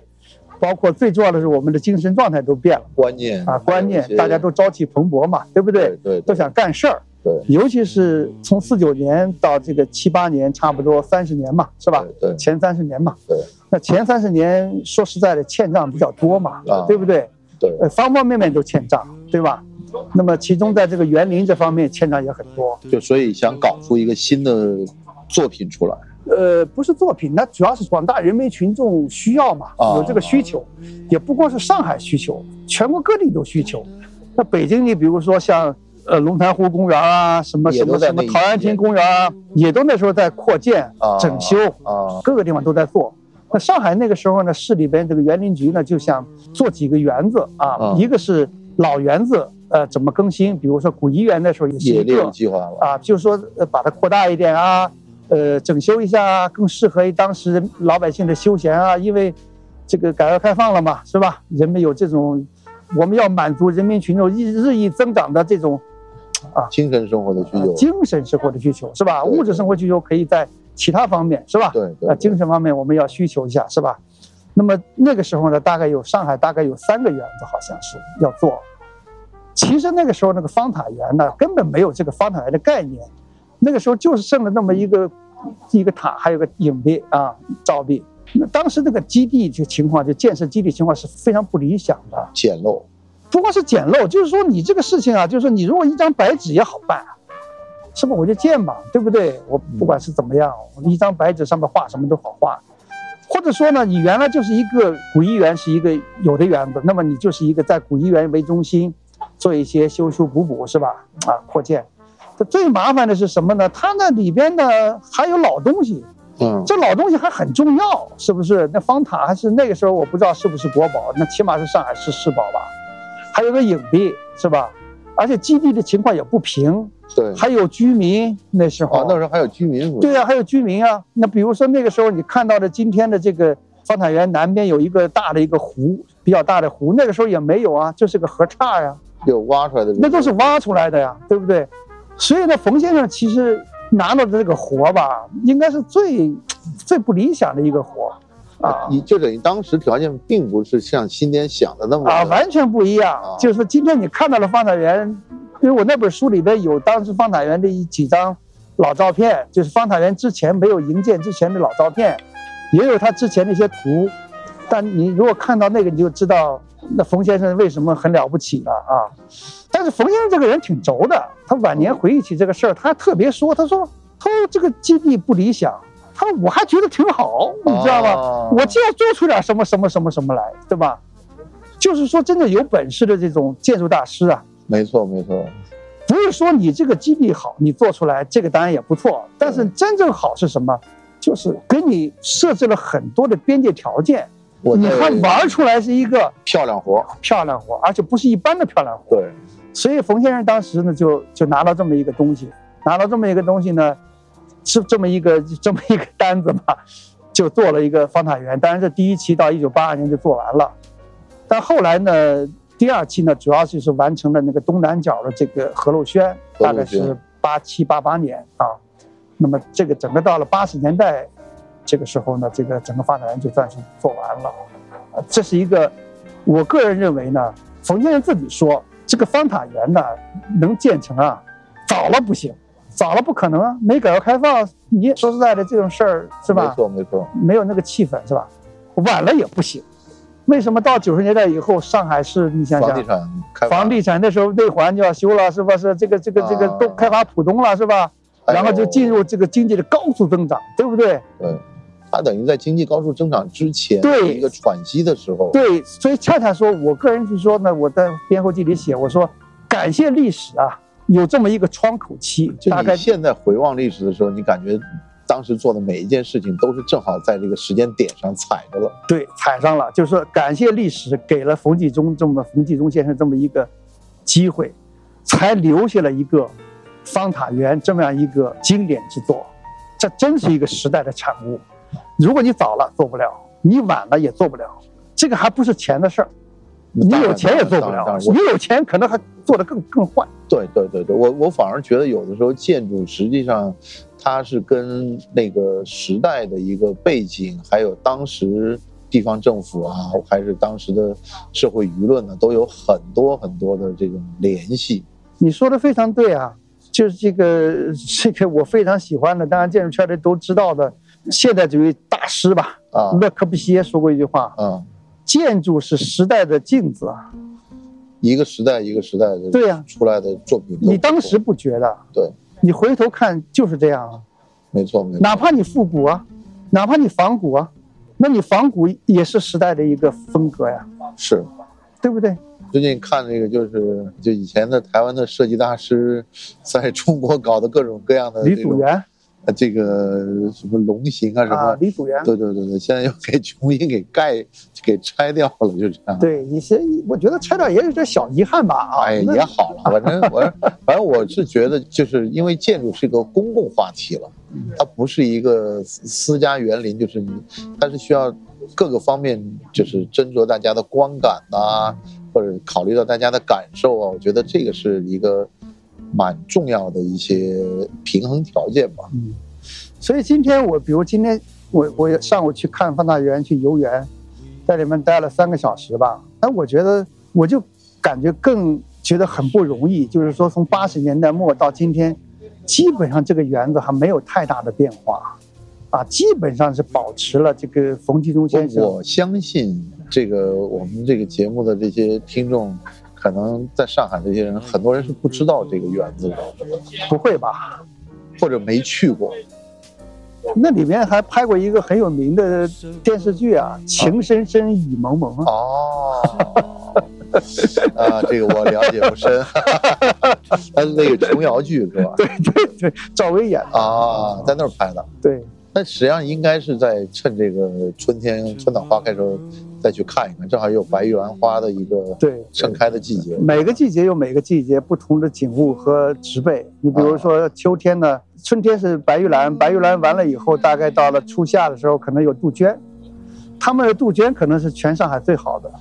包括最重要的是，我们的精神状态都变了，观念啊，观念，大家都朝气蓬勃嘛，对不对？对，都想干事儿。对，尤其是从四九年到这个七八年，差不多三十年嘛，是吧？对，前三十年嘛。对，那前三十年说实在的，欠账比较多嘛，对不对？对，呃，方方面面都欠账，对吧？那么其中在这个园林这方面欠账也很多，就所以想搞出一个新的作品出来。呃，不是作品，那主要是广大人民群众需要嘛，啊有这个需求，也不光是上海需求，全国各地都需求。那北京，你比如说像呃龙潭湖公园啊，什么什么什么陶然亭公园啊，也都那时候在扩建啊、整修，啊，各个地方都在做。那上海那个时候呢，市里边这个园林局呢就想做几个园子啊，啊一个是老园子，呃，怎么更新？比如说古怡园的时候也是一个计划了。啊，就是说呃把它扩大一点啊，呃，整修一下啊，更适合于当时老百姓的休闲啊，因为这个改革开放了嘛，是吧？人们有这种，我们要满足人民群众日日益增长的这种啊精神生活的需求。精神生活的需求，是吧？物质生活需求可以在其他方面，是吧？对对精神方面我们要需求一下，是吧？那么那个时候呢，大概有上海大概有三个园子，好像是要做。其实那个时候那个方塔园呢，根本没有这个方塔园的概念，那个时候就是剩了那么一个一个塔，还有个影壁啊，照壁。那当时这个基地这个情况，就建设基地情况是非常不理想的。简陋，不光是简陋，就是说你这个事情啊，就是说你如果一张白纸也好办，是不是我就建嘛，对不对？我不管是怎么样，我一张白纸上面画什么都好画，或者说呢，你原来就是一个古怡园是一个有的园子，那么你就是一个在古怡园为中心做一些修修补补，是吧？啊，扩建。这最麻烦的是什么呢？它那里边呢还有老东西，嗯，这老东西还很重要，是不是？那方塔还是那个时候我不知道是不是国宝，那起码是上海市市宝吧。还有个影壁，是吧？而且基地的情况也不平，对。还有居民那时候。哦，那时候还有居民对啊，还有居民啊。那比如说那个时候你看到的今天的这个方塔园南边有一个大的一个湖，比较大的湖，那个时候也没有啊，就是个河岔呀，有挖出来的，那都是挖出来的呀，对不对？所以呢，冯先生其实拿到的这个活吧，应该是最 最不理想的一个活啊。你就等于当时条件并不是像今天想的那么啊，完全不一样。啊就是说今天你看到了方塔园，因为我那本书里边有当时方塔园的一几张老照片，就是方塔园之前没有营建之前的老照片，也有他之前的一些图。但你如果看到那个，你就知道那冯先生为什么很了不起呢啊。但是冯先生这个人挺轴的，他晚年回忆起这个事儿，他还特别说，他说他说这个基地不理想，他说我还觉得挺好，你知道吗？哦我就要做出点什么什么什么什么来，对吧？就是说，真的有本事的这种建筑大师啊，没错没错，不是说你这个基地好，你做出来这个当然也不错，但是真正好是什么？就是给你设置了很多的边界条件，你我在还玩出来是一个漂亮活，漂亮活，而且不是一般的漂亮活。对，所以冯先生当时呢，就就拿到这么一个东西，拿到这么一个东西呢，是这么一个这么一个单子吧，就做了一个方塔园。当然，这第一期到一九八二年就做完了，但后来呢，第二期呢，主要就是完成了那个东南角的这个河路轩，河路轩大概是八七八八年啊。那么这个整个到了八十年代，这个时候呢，这个整个方塔园就算是做完了。呃这是一个，我个人认为呢，冯先生自己说，这个方塔园呢能建成啊，早了不行，早了不可能啊，没改革开放，你说实在的这种事儿是吧没？错没错，没有那个气氛是吧？晚了也不行。为什么到九十年代以后，上海市你想想，房地产开房地产那时候内环就要修了，是吧？是这个这个这个啊都开发浦东了，是吧？然后就进入这个经济的高速增长，对不对？对，它等于在经济高速增长之前对一个喘息的时候，对，所以恰恰说，我个人是说呢，我在编后记里写，我说感谢历史啊，有这么一个窗口期，就大概你现在回望历史的时候，你感觉当时做的每一件事情都是正好在这个时间点上踩着了。对踩上了，就是说感谢历史给了冯继忠这么冯继忠先生这么一个机会，才留下了一个方塔园这么样一个经典之作，这真是一个时代的产物。如果你早了做不了，你晚了也做不了，这个还不是钱的事儿，你有钱也做不了你有钱可能还做得更更坏。对对对对，我我反而觉得有的时候建筑实际上它是跟那个时代的一个背景，还有当时地方政府啊，还是当时的社会舆论呢，都有很多很多的这种联系。你说的非常对啊，就是这个这个我非常喜欢的，当然建筑圈的都知道的现代主义大师吧，啊。勒柯布西耶说过一句话：啊，建筑是时代的镜子啊。一个时代一个时代的对呀。出来的作品你当时不觉得，对。你回头看就是这样啊。没错没错。哪怕你复古啊，哪怕你仿古啊，那你仿古也是时代的一个风格呀，是，对不对？最近看那个就是就以前的台湾的设计大师，在中国搞的各种各样的李祖原呃这个什么龙形啊什啊，么，李祖原，对对对对，现在又给重新给盖给拆掉了，就这样。对一些，我觉得拆掉也有点小遗憾吧啊，哎，也好了，反正我反正我是觉得，就是因为建筑是一个公共话题了，它不是一个私私家园林，就是你，它是需要各个方面，就是斟酌大家的观感呐、或者考虑到大家的感受啊，我觉得这个是一个蛮重要的一些平衡条件吧。嗯，所以今天我，比如今天我我上午去看放大园去游园，在里面待了三个小时吧。那我觉得我就感觉更觉得很不容易，就是说从八十年代末到今天，基本上这个园子还没有太大的变化，啊，基本上是保持了这个冯继忠先生我相信这个我们这个节目的这些听众，可能在上海这些人，很多人是不知道这个园子的，不会吧？或者没去过。那里面还拍过一个很有名的电视剧啊，《情深深雨蒙蒙》啊。哦，啊，这个我了解不深，他那个琼瑶剧是吧？对对对，赵薇演的。啊，在那儿拍的。对，但实际上应该是在趁这个春天春暖花开的时候再去看一看，正好有白玉兰花的一个对盛开的季节。每个季节有每个季节不同的景物和植被。你比如说秋天呢，春天是白玉兰，白玉兰完了以后，大概到了初夏的时候，可能有杜鹃。他们的杜鹃可能是全上海最好的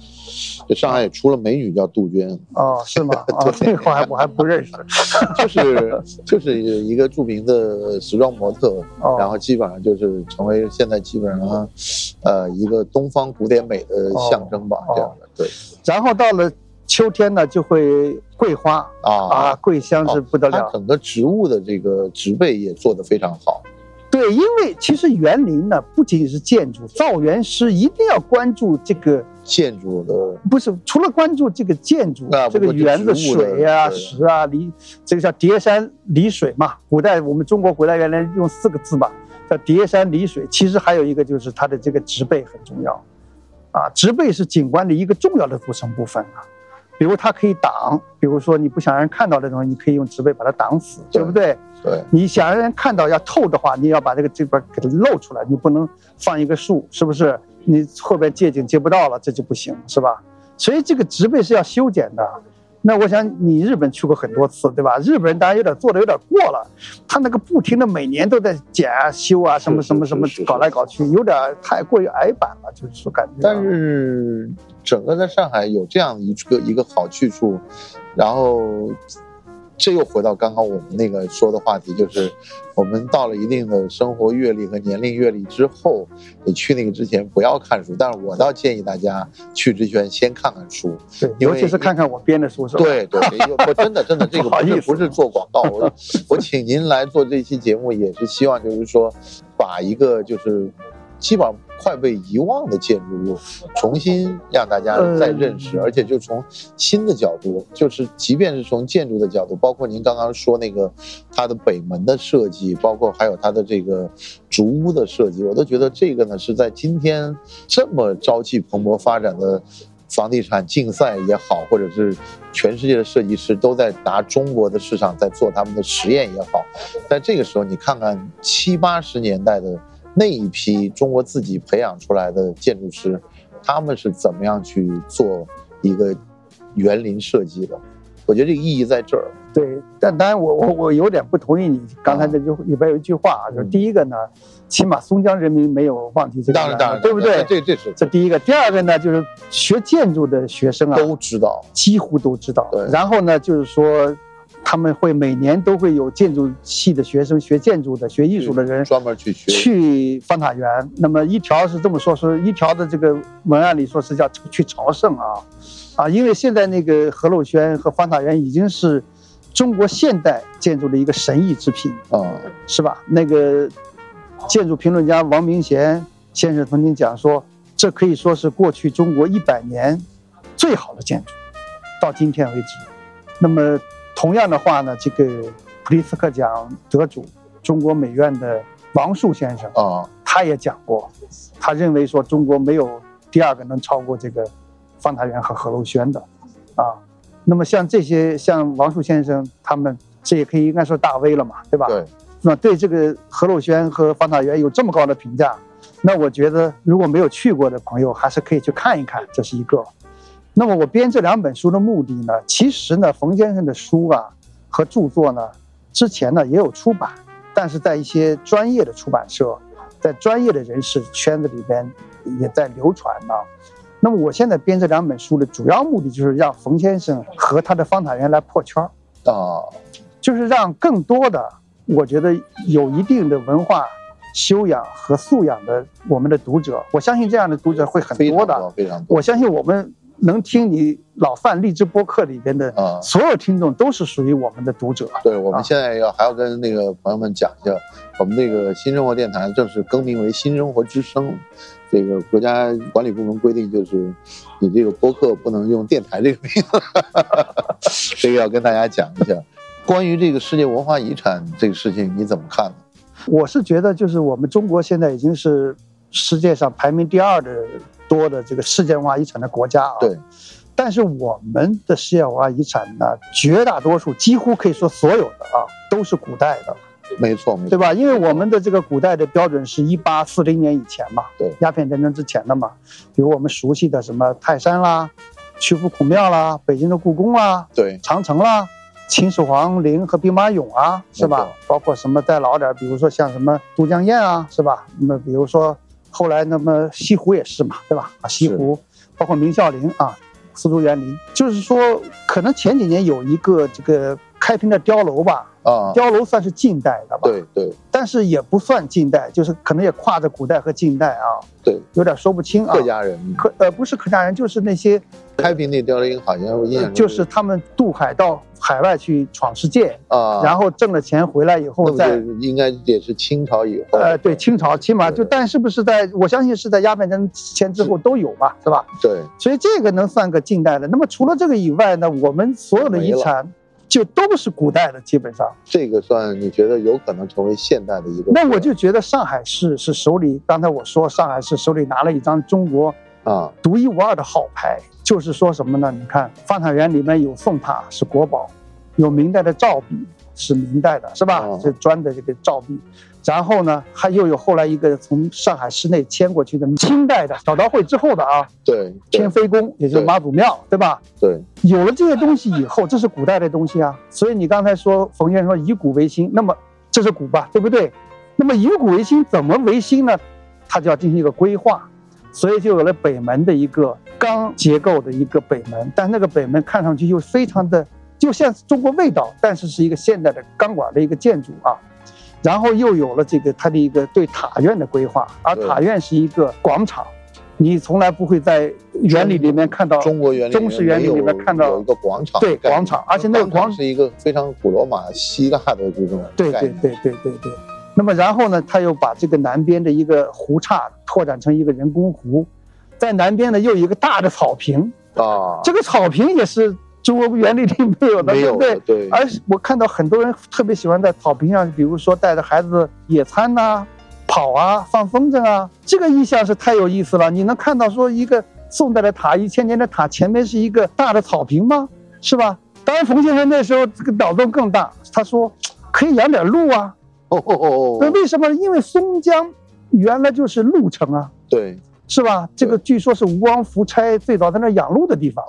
这上海也出了美女叫杜鹃，哦，是吗？啊，这个我还我还不认识。就是就是一个著名的时装模特，哦然后基本上就是成为现在基本上，呃，一个东方古典美的象征吧，哦这样的对然后到了秋天呢，就会桂花啊，啊。桂香是不得了。它整个植物的这个植被也做得非常好，对，因为其实园林呢，不仅仅是建筑，造园师一定要关注这个。建筑的不是，除了关注这个建筑，啊这个园子水啊、石啊、离，这个叫叠山离水嘛。古代我们中国古代原来用四个字嘛，叫叠山离水。其实还有一个就是它的这个植被很重要，啊，植被是景观的一个重要的组成部分啊。比如它可以挡，比如说你不想让人看到的东西，你可以用植被把它挡死，对对不对？对你想让人看到要透的话，你要把这个这边给它露出来，你不能放一个树，是不是？你后边借景借不到了，这就不行，是吧？所以这个植被是要修剪的。那我想你日本去过很多次，对吧？日本人当然有点做的有点过了，他那个不停的每年都在剪啊、修啊，什么什么什么搞来搞去，有点太过于矮板了，就是说感觉。但是整个在上海有这样一个一个好去处，然后这又回到刚刚我们那个说的话题，就是我们到了一定的生活阅历和年龄阅历之后，你去那个之前不要看书，但是我倒建议大家去之前先看看书，对，尤其是看看我编的书，是吧？对对，对因为不真的真的 这个不是不是做广告，我 我请您来做这期节目也是希望就是说，把一个就是基本上快被遗忘的建筑物重新让大家再认识，嗯而且就从新的角度，就是即便是从建筑的角度，包括您刚刚说那个它的北门的设计，包括还有它的这个竹屋的设计，我都觉得这个呢是在今天这么朝气蓬勃发展的。房地产竞赛也好，或者是全世界的设计师都在拿中国的市场在做他们的实验也好，在这个时候，你看看七八十年代的那一批中国自己培养出来的建筑师，他们是怎么样去做一个园林设计的？我觉得这个意义在这儿。对，但当然我我我有点不同意你刚才这句里边有一句话啊，就是第一个呢，起码松江人民没有忘记这个当然，当然，对不对？这这是这第一个，第二个呢，就是学建筑的学生啊，都知道。几乎都知道对。然后呢，就是说他们会每年都会有建筑系的学生、学建筑的、学艺术的人专门去学。去方塔园。那么一条是这么说，是一条的这个文案里说是叫去朝圣啊，啊，因为现在那个何陋轩和方塔园已经是中国现代建筑的一个神异之品，啊，是吧？那个建筑评论家王明贤先生曾经讲说，这可以说是过去中国一百年最好的建筑，到今天为止。那么同样的话呢，这个普利斯克奖得主、中国美院的王树先生啊，他也讲过，他认为说中国没有第二个能超过这个方塔园和何陋轩的啊。那么像这些像王树先生他们，这也可以应该说大 V 了嘛，对吧？对。那对这个何陋轩和方塔园有这么高的评价，那我觉得如果没有去过的朋友，还是可以去看一看，这是一个。那么我编这两本书的目的呢，其实呢，冯先生的书啊和著作呢，之前呢也有出版，但是在一些专业的出版社，在专业的人士圈子里边也在流传呢。那么我现在编这两本书的主要目的就是让冯先生和他的方塔园来破圈儿啊，就是让更多的我觉得有一定的文化修养和素养的我们的读者，我相信这样的读者会很多的，非常多。我相信我们。能听你老范励志播客里边的啊，所有听众都是属于我们的读者。对，我们现在要还要跟那个朋友们讲一下，我们那个新生活电台正式更名为新生活之声。这个国家管理部门规定，就是你这个播客不能用电台这个名字，这个要跟大家讲一下。关于这个世界文化遗产这个事情，你怎么看呢？我是觉得，就是我们中国现在已经是世界上排名第二的。多的这个世界文化遗产的国家啊，对，但是我们的世界文化遗产呢，绝大多数几乎可以说所有的啊，都是古代的，没错，没错，对吧？因为我们的这个古代的标准是一八四零年以前嘛，对，鸦片战争之前的嘛，比如我们熟悉的什么泰山啦、曲阜孔庙啦、北京的故宫啦、对，长城啦、秦始皇陵和兵马俑啊，是吧？包括什么再老点，比如说像什么都江堰啊，是吧？那么比如说。后来，那么西湖也是嘛，对吧？啊，西湖，包括明孝陵啊，丝竹园林，就是说，可能前几年有一个这个开平的碉楼吧。啊，碉楼算是近代的吧？对对，但是也不算近代，就是可能也跨着古代和近代啊。对，有点说不清啊。客家人，客呃不是客家人，就是那些开平那碉楼，好像我印象就是他们渡海到海外去闯世界啊，然后挣了钱回来以后再应该也是清朝以后。呃，对，清朝起码就，但是不是在我相信是在鸦片战争前之后都有吧，是吧？对，所以这个能算个近代的。那么除了这个以外呢，我们所有的遗产。就都是古代的，基本上这个算你觉得有可能成为现代的一个？那我就觉得上海市是手里，刚才我说上海市手里拿了一张中国啊独一无二的好牌，就是说什么呢？你看方塔园里面有宋塔是国宝，有明代的照壁是明代的，是吧？这砖的这个照壁。然后呢，还又有后来一个从上海市内迁过去的清代的早稻会之后的啊，对，天妃宫，也就是妈祖庙，对吧？对，有了这些东西以后，这是古代的东西啊。所以你刚才说冯先生说以古为新，那么这是古吧，对不对？那么以古为新怎么为新呢？它就要进行一个规划，所以就有了北门的一个钢结构的一个北门，但那个北门看上去又非常的就像中国味道，但是是一个现代的钢管的一个建筑啊。然后又有了这个它的一个对塔院的规划，而塔院是一个广场，你从来不会在园林里面看到中国园中式园林里面看到有一个广场，对广场，而且那个广场是一个非常古罗马希腊的这种对对对对对对。那么然后呢，他又把这个南边的一个湖岔拓展成一个人工湖，在南边呢又有一个大的草坪啊，这个草坪也是。中国园林里没有的，对不对？对。而我看到很多人特别喜欢在草坪上，比如说带着孩子野餐呐、跑啊、放风筝啊，这个意象是太有意思了。你能看到说一个宋代的塔、一千年的塔前面是一个大的草坪吗？是吧？当然，冯先生那时候这个脑洞更大，他说可以养点鹿啊。哦哦哦。那为什么？因为松江原来就是鹿城啊。对。是吧？这个据说是吴王夫差最早在那养鹿的地方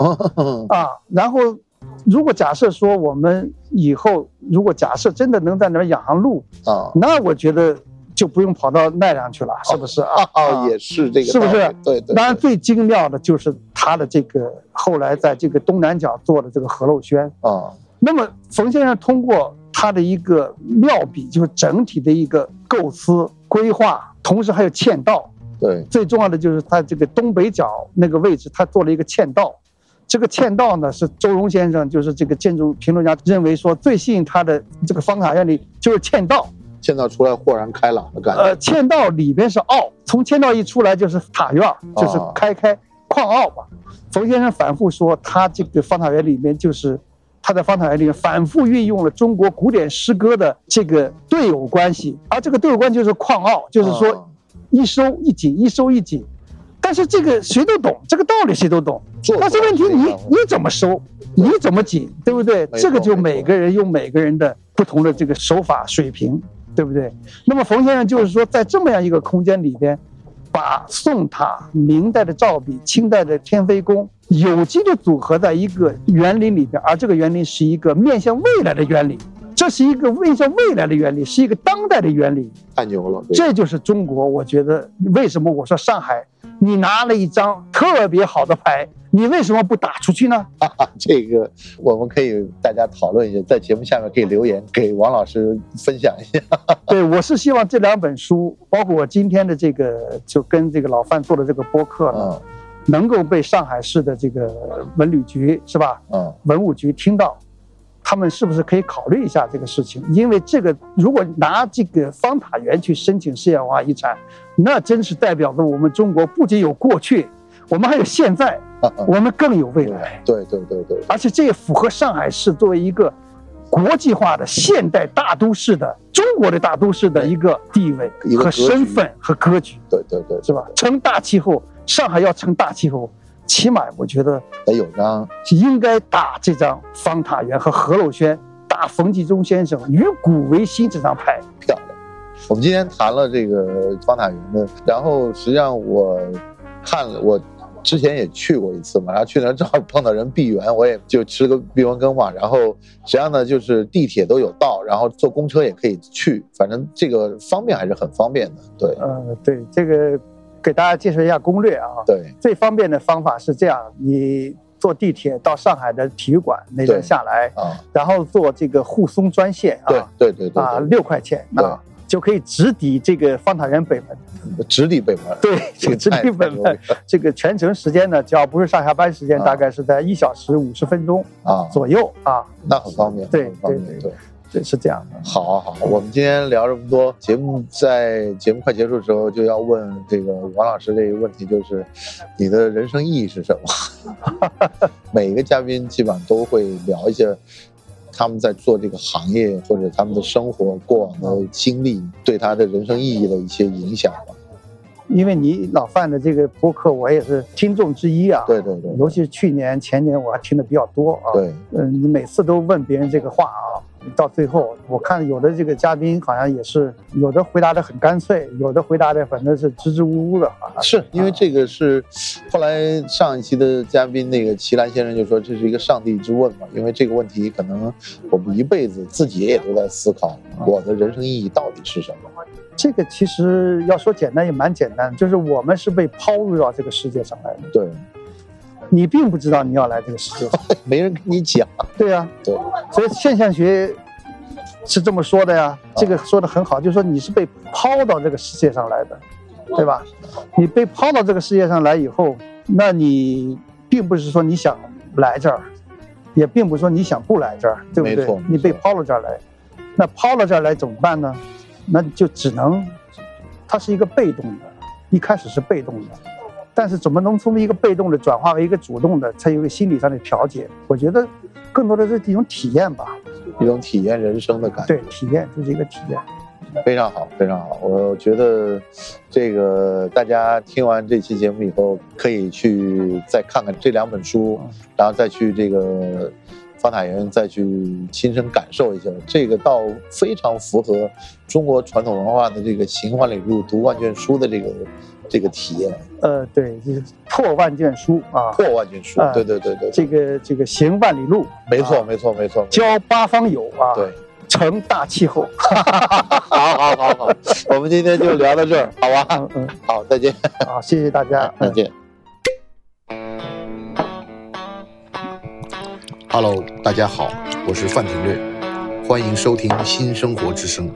啊。然后，如果假设说我们以后如果假设真的能在那儿养上鹿啊，那我觉得就不用跑到奈良去了，是不是啊？啊，也是这个，是不是？对对。当然，最精妙的就是他的这个后来在这个东南角做的这个何陋轩啊。那么，冯先生通过他的一个妙笔，就是整体的一个构思规划，同时还有嵌道。对，最重要的就是它这个东北角那个位置，它做了一个嵌道。这个嵌道呢，是周荣先生，就是这个建筑评论家认为说最吸引他的这个方塔院里就是嵌道。嵌道出来豁然开朗的感觉。呃，嵌道里边是凹，从嵌道一出来就是塔院，就是开开矿凹吧。冯先生反复说，他这个方塔院里面就是他在方塔园里面反复运用了中国古典诗歌的这个对偶关系，而这个对偶关系就是矿奥，就是说啊一收一紧，一收一紧。但是这个谁都懂，这个道理谁都懂。做但是问题你你怎么收，你怎么紧，对不对？这个就每个人用每个人的不同的这个手法水平，对不对？那么冯先生就是说，在这么样一个空间里边，把宋塔、明代的照壁、清代的天妃宫有机的组合在一个园林里边，而这个园林是一个面向未来的园林，这是一个面向未来的原理，是一个当代的原理。太牛了，这就是中国，我觉得为什么我说上海，你拿了一张特别好的牌，你为什么不打出去呢？哈 哈这个我们可以大家讨论一下，在节目下面可以留言给王老师分享一下。对我是希望这两本书，包括我今天的这个，就跟这个老范做的这个播客呢，嗯能够被上海市的这个文旅局是吧，嗯，文物局听到，他们是不是可以考虑一下这个事情？因为这个如果拿这个方塔园去申请世界文化遗产，那真是代表着我们中国不仅有过去，我们还有现在，我们更有未来。对对对对，而且这也符合上海市作为一个国际化的现代大都市的中国的大都市的一个地位和身份和格局，对对对，是吧？成大气候，上海要成大气候，起码我觉得得有张应该打这张方塔园和何陋轩，打冯继忠先生与古为新这张牌。漂亮。我们今天谈了这个方塔园的，然后实际上我看了，我之前也去过一次嘛，然后去那儿正好碰到人闭园，我也就吃个闭园羹嘛。然后实际上呢，就是地铁都有到，然后坐公车也可以去，反正这个方便还是很方便的。对呃，对，这个给大家介绍一下攻略啊。对，最方便的方法是这样：你坐地铁到上海的体育馆那边下来，啊，然后坐这个沪松专线对啊对对对。啊，对六块钱啊，就可以直抵这个方塔园北门。直抵北门。对，这个直抵北门。这个全程时间呢，只要不是上下班时间，啊。大概是在一小时五十分钟啊，左右啊，那很方便，对很方便对。对。对，是这样的。好好，我们今天聊这么多，节目在节目快结束的时候就要问这个王老师这个问题，就是你的人生意义是什么？每一个嘉宾基本上都会聊一些他们在做这个行业或者他们的生活过往的经历，对他的人生意义的一些影响吧。因为你老范的这个播客，我也是听众之一啊。对对对尤其是去年、前年，我还听的比较多啊。对，嗯，你每次都问别人这个话啊，到最后我看有的这个嘉宾好像也是有的回答的很干脆，有的回答的反正是支支吾吾的啊。是因为这个是后来上一期的嘉宾那个齐兰先生就说这是一个上帝之问嘛，因为这个问题可能我们一辈子自己也都在思考，我的人生意义到底是什么？这个其实要说简单也蛮简单，就是我们是被抛入到这个世界上来的，对，你并不知道你要来这个世界上。没人跟你讲，对呀、对，所以现象学是这么说的呀，这个说的很好，就是说你是被抛到这个世界上来的，对吧？你被抛到这个世界上来以后，那你并不是说你想来这儿，也并不是说你想不来这儿，对不对？你被抛到这儿来，那抛到这儿来怎么办呢？那就只能，它是一个被动的，一开始是被动的，但是怎么能从一个被动的转化为一个主动的，才有一个心理上的调节？我觉得更多的是一种体验吧。一种体验人生的感觉，对，体验就是一个体验。非常好，非常好。我觉得这个大家听完这期节目以后，可以去再看看这两本书，然后再去这个方塔园再去亲身感受一下。这个倒非常符合中国传统文化的这个行万里路，读万卷书的这个这个体验，呃，对，就是破万卷书啊，破万卷书。啊对对对对，这个这个行万里路，没错啊没错没错。交八方友啊，对，成大气候。好好好好，我们今天就聊到这儿，好吧？嗯嗯，好，再见，好，谢谢大家，嗯再见。Hello，大家好，我是范廷略，欢迎收听新生活之声。